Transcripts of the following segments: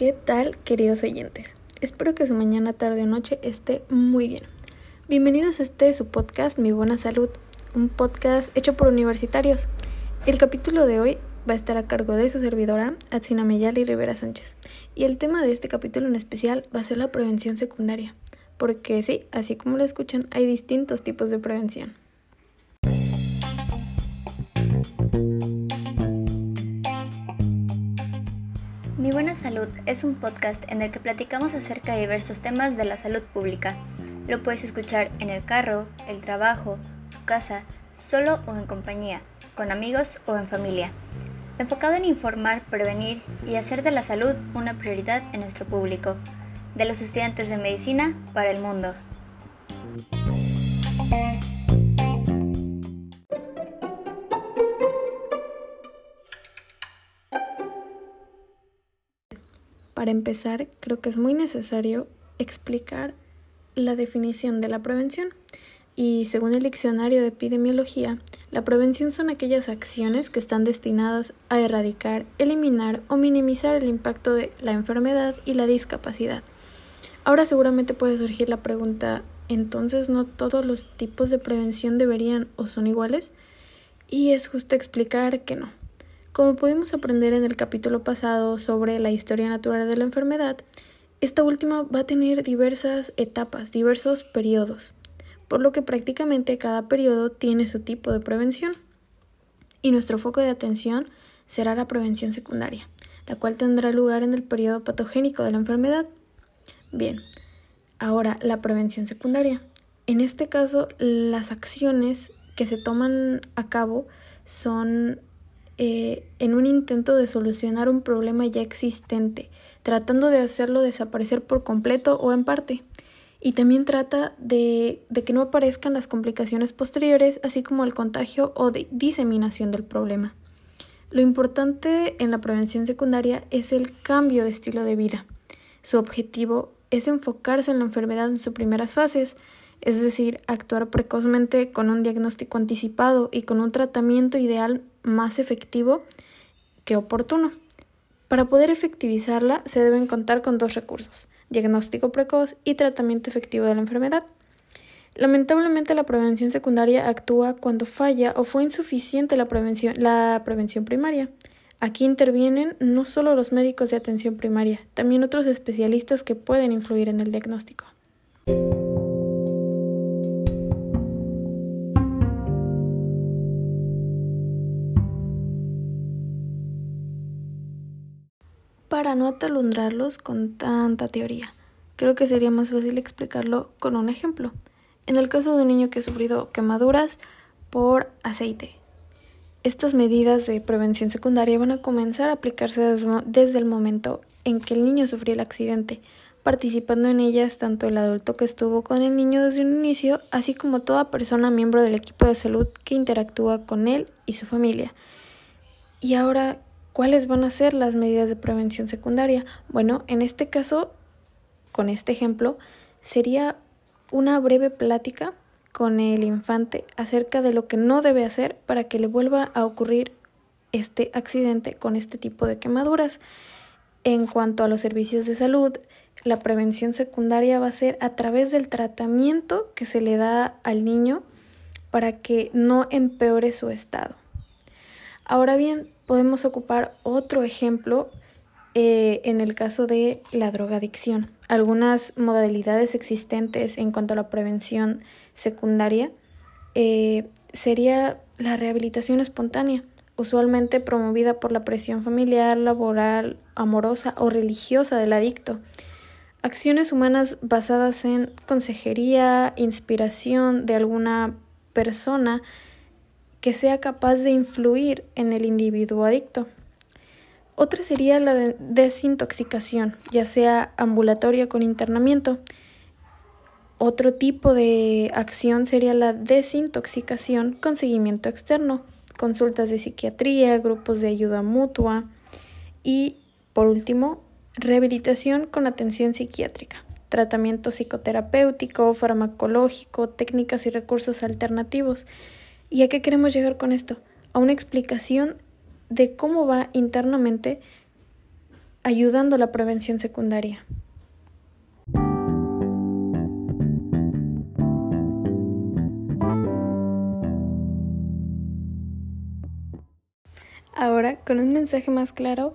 ¿Qué tal, queridos oyentes? Espero que su mañana, tarde o noche esté muy bien. Bienvenidos a este su podcast Mi Buena Salud, un podcast hecho por universitarios. El capítulo de hoy va a estar a cargo de su servidora, Atsina Meyali Rivera Sánchez. Y el tema de este capítulo en especial va a ser la prevención secundaria. Porque sí, así como lo escuchan, hay distintos tipos de prevención. Mi Buena Salud es un podcast en el que platicamos acerca de diversos temas de la salud pública. Lo puedes escuchar en el carro, el trabajo, tu casa, solo o en compañía, con amigos o en familia. Enfocado en informar, prevenir y hacer de la salud una prioridad en nuestro público. De los estudiantes de medicina para el mundo. Para empezar, creo que es muy necesario explicar la definición de la prevención. Y según el diccionario de epidemiología, la prevención son aquellas acciones que están destinadas a erradicar, eliminar o minimizar el impacto de la enfermedad y la discapacidad. Ahora seguramente puede surgir la pregunta, entonces no todos los tipos de prevención deberían o son iguales? Y es justo explicar que no. Como pudimos aprender en el capítulo pasado sobre la historia natural de la enfermedad, esta última va a tener diversas etapas, diversos periodos, por lo que prácticamente cada periodo tiene su tipo de prevención. Y nuestro foco de atención será la prevención secundaria, la cual tendrá lugar en el periodo patogénico de la enfermedad. Bien, ahora la prevención secundaria. En este caso, las acciones que se toman a cabo son eh, en un intento de solucionar un problema ya existente, tratando de hacerlo desaparecer por completo o en parte. Y también trata de, que no aparezcan las complicaciones posteriores, así como el contagio o diseminación del problema. Lo importante en la prevención secundaria es el cambio de estilo de vida. Su objetivo es enfocarse en la enfermedad en sus primeras fases, es decir, actuar precozmente con un diagnóstico anticipado y con un tratamiento ideal más efectivo que oportuno. Para poder efectivizarla se deben contar con dos recursos, diagnóstico precoz y tratamiento efectivo de la enfermedad. Lamentablemente la prevención secundaria actúa cuando falla o fue insuficiente la prevención, la prevención primaria. Aquí intervienen no solo los médicos de atención primaria, también otros especialistas que pueden influir en el diagnóstico. Para no atalundrarlos con tanta teoría. Creo que sería más fácil explicarlo con un ejemplo. En el caso de un niño que ha sufrido quemaduras por aceite. Estas medidas de prevención secundaria van a comenzar a aplicarse desde el momento en que el niño sufrió el accidente, participando en ellas tanto el adulto que estuvo con el niño desde un inicio, así como toda persona miembro del equipo de salud que interactúa con él y su familia. Y ahora, ¿Cuáles van a ser las medidas de prevención secundaria? Bueno, en este caso, con este ejemplo, sería una breve plática con el infante acerca de lo que no debe hacer para que le vuelva a ocurrir este accidente con este tipo de quemaduras. En cuanto a los servicios de salud, la prevención secundaria va a ser a través del tratamiento que se le da al niño para que no empeore su estado. Ahora bien, podemos ocupar otro ejemplo eh, en el caso de la drogadicción. Algunas modalidades existentes en cuanto a la prevención secundaria eh, sería la rehabilitación espontánea, usualmente promovida por la presión familiar, laboral, amorosa o religiosa del adicto. Acciones humanas basadas en consejería, inspiración de alguna persona que sea capaz de influir en el individuo adicto. Otra sería la desintoxicación, ya sea ambulatoria con internamiento. Otro tipo de acción sería la desintoxicación con seguimiento externo, consultas de psiquiatría, grupos de ayuda mutua y, por último, rehabilitación con atención psiquiátrica, tratamiento psicoterapéutico, farmacológico, técnicas y recursos alternativos ¿Y a qué queremos llegar con esto? A una explicación de cómo va internamente ayudando la prevención secundaria. Ahora, con un mensaje más claro,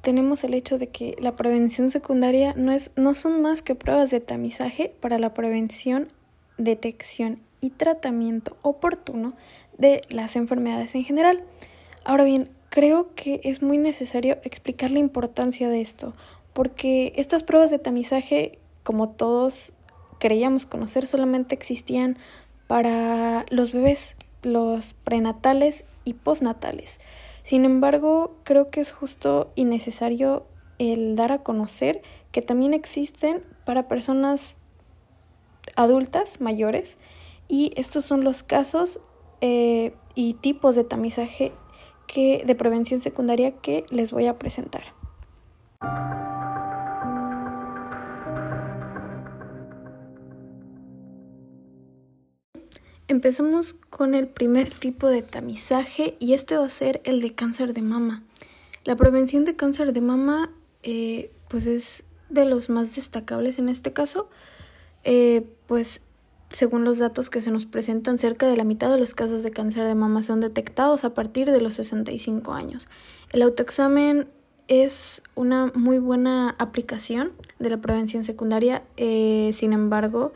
tenemos el hecho de que la prevención secundaria no, es, no son más que pruebas de tamizaje para la prevención, detección tratamiento oportuno de las enfermedades en general. Ahora bien, creo que es muy necesario explicar la importancia de esto, porque estas pruebas de tamizaje, como todos creíamos conocer, solamente existían para los bebés, los prenatales y postnatales. Sin embargo, creo que es justo y necesario el dar a conocer que también existen para personas adultas mayores y estos son los casos eh, y tipos de tamizaje que, de prevención secundaria que les voy a presentar. Empezamos con el primer tipo de tamizaje y este va a ser el de cáncer de mama. La prevención de cáncer de mama eh, pues es de los más destacables en este caso, eh, pues según los datos que se nos presentan, cerca de la mitad de los casos de cáncer de mama son detectados a partir de los 65 años. El autoexamen es una muy buena aplicación de la prevención secundaria, eh, sin embargo,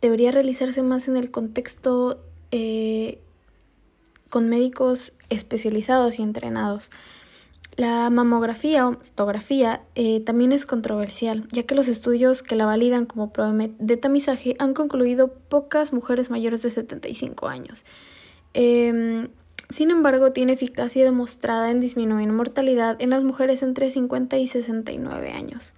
debería realizarse más en el contexto eh, con médicos especializados y entrenados. La mamografía o mastografía eh, también es controversial, ya que los estudios que la validan como prueba de tamizaje han concluido pocas mujeres mayores de 75 años. Em, sin embargo, tiene eficacia demostrada en disminuir mortalidad en las mujeres entre 50 y 69 años.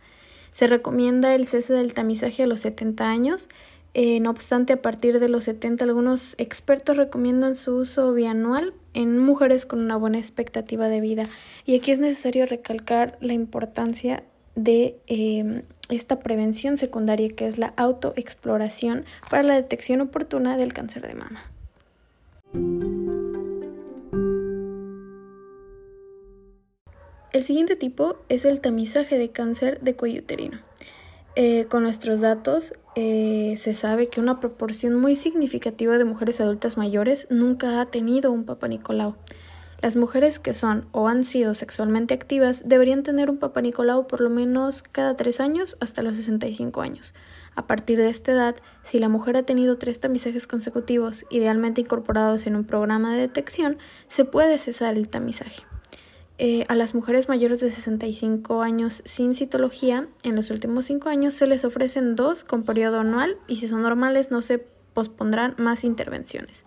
Se recomienda el cese del tamizaje a los 70 años eh, no obstante, a partir de los 70, algunos expertos recomiendan su uso bianual en mujeres con una buena expectativa de vida. Y aquí es necesario recalcar la importancia de em, esta prevención secundaria que es la autoexploración para la detección oportuna del cáncer de mama. El siguiente tipo es el tamizaje de cáncer de cuello uterino. Eh, con nuestros datos eh, se sabe que una proporción muy significativa de mujeres adultas mayores nunca ha tenido un Papa Nicolau. Las mujeres que son o han sido sexualmente activas deberían tener un Papa Nicolau por lo menos cada tres años hasta los 65 años. A partir de esta edad, si la mujer ha tenido tres tamizajes consecutivos, idealmente incorporados en un programa de detección, se puede cesar el tamizaje. Eh, a las mujeres mayores de 65 años sin citología, en los últimos 5 años se les ofrecen dos con periodo anual y si son normales no se pospondrán más intervenciones.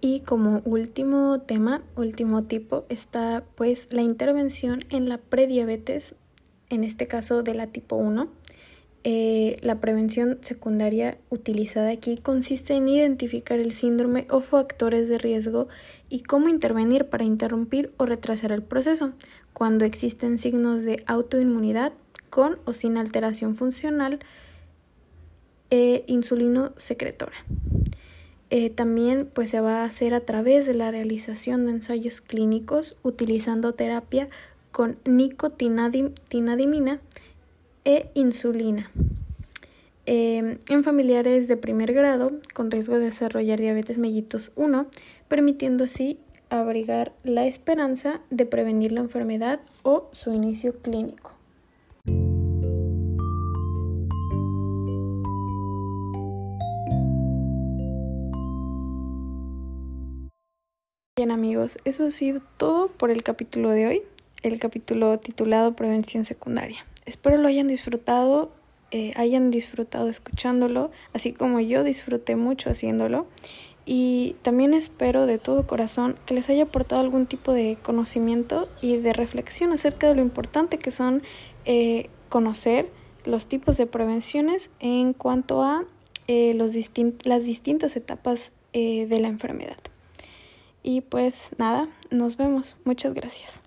Y como último tema, último tipo, está pues la intervención en la prediabetes, en este caso de la tipo 1. Eh, la prevención secundaria utilizada aquí consiste en identificar el síndrome o factores de riesgo y cómo intervenir para interrumpir o retrasar el proceso cuando existen signos de autoinmunidad con o sin alteración funcional e insulino secretora. Eh, también pues, se va a hacer a través de la realización de ensayos clínicos utilizando terapia con nicotinadimina e insulina. Em, en familiares de primer grado con riesgo de desarrollar diabetes mellitus 1, permitiendo así abrigar la esperanza de prevenir la enfermedad o su inicio clínico. Bien amigos, eso ha sido todo por el capítulo de hoy, el capítulo titulado Prevención Secundaria. Espero lo hayan disfrutado, eh, hayan disfrutado escuchándolo, así como yo disfruté mucho haciéndolo. Y también espero de todo corazón que les haya aportado algún tipo de conocimiento y de reflexión acerca de lo importante que son eh, conocer los tipos de prevenciones en cuanto a eh, los las distintas etapas de la enfermedad. Y pues nada, nos vemos. Muchas gracias.